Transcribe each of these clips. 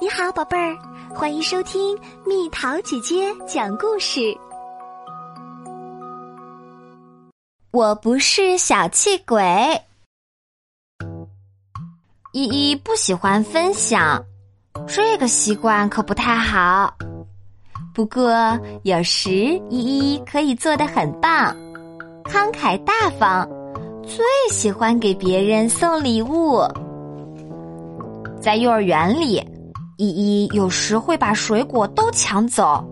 你好，宝贝儿，欢迎收听蜜桃姐姐讲故事。我不是小气鬼。依依不喜欢分享，这个习惯可不太好。不过有时依依可以做的很棒，慷慨大方，最喜欢给别人送礼物。在幼儿园里。依依有时会把水果都抢走，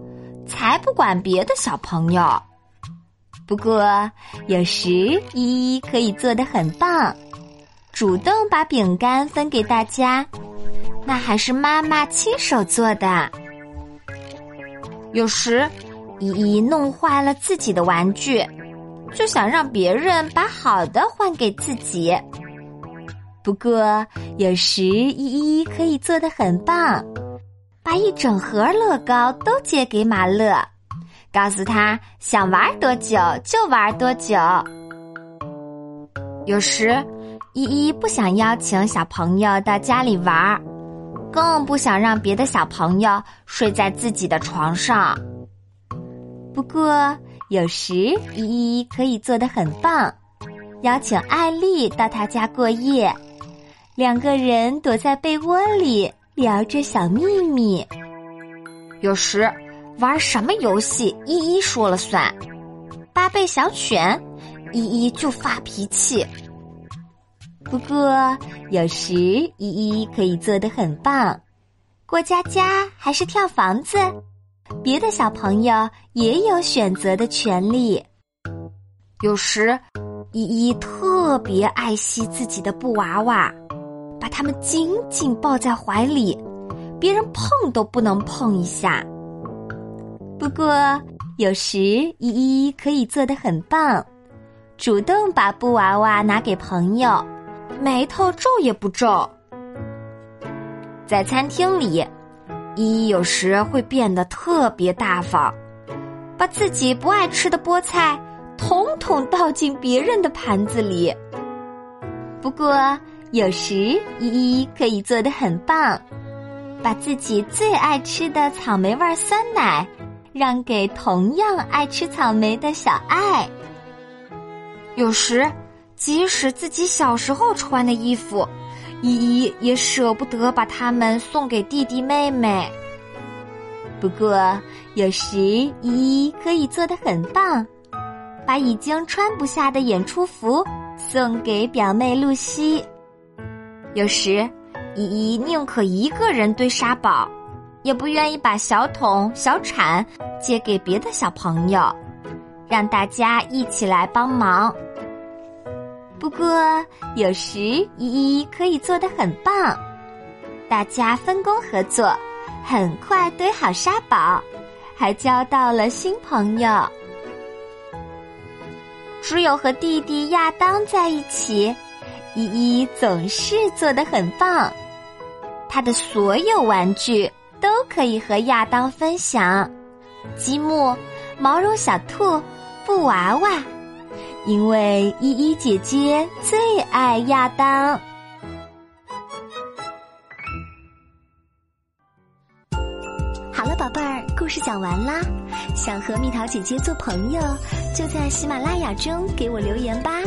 才不管别的小朋友。不过有时依依可以做的很棒，主动把饼干分给大家，那还是妈妈亲手做的。有时依依弄坏了自己的玩具，就想让别人把好的还给自己。不过，有时依依可以做的很棒，把一整盒乐高都借给马乐，告诉他想玩多久就玩多久。有时，依依不想邀请小朋友到家里玩，更不想让别的小朋友睡在自己的床上。不过，有时依依可以做的很棒，邀请艾丽到他家过夜。两个人躲在被窝里聊着小秘密。有时玩什么游戏，依依说了算。八倍小犬，依依就发脾气。不过有时依依可以做得很棒，过家家还是跳房子，别的小朋友也有选择的权利。有时依依特别爱惜自己的布娃娃。把他们紧紧抱在怀里，别人碰都不能碰一下。不过有时依依可以做得很棒，主动把布娃娃拿给朋友，眉头皱也不皱。在餐厅里，依依有时会变得特别大方，把自己不爱吃的菠菜统统倒进别人的盘子里。不过。有时依依可以做的很棒，把自己最爱吃的草莓味酸奶让给同样爱吃草莓的小爱。有时，即使自己小时候穿的衣服，依依也舍不得把它们送给弟弟妹妹。不过，有时依依可以做的很棒，把已经穿不下的演出服送给表妹露西。有时，依依宁可一个人堆沙堡，也不愿意把小桶、小铲借给别的小朋友，让大家一起来帮忙。不过，有时依依可以做得很棒，大家分工合作，很快堆好沙堡，还交到了新朋友。只有和弟弟亚当在一起。依依总是做得很棒，他的所有玩具都可以和亚当分享，积木、毛绒小兔、布娃娃，因为依依姐姐最爱亚当。好了，宝贝儿，故事讲完啦。想和蜜桃姐姐做朋友，就在喜马拉雅中给我留言吧。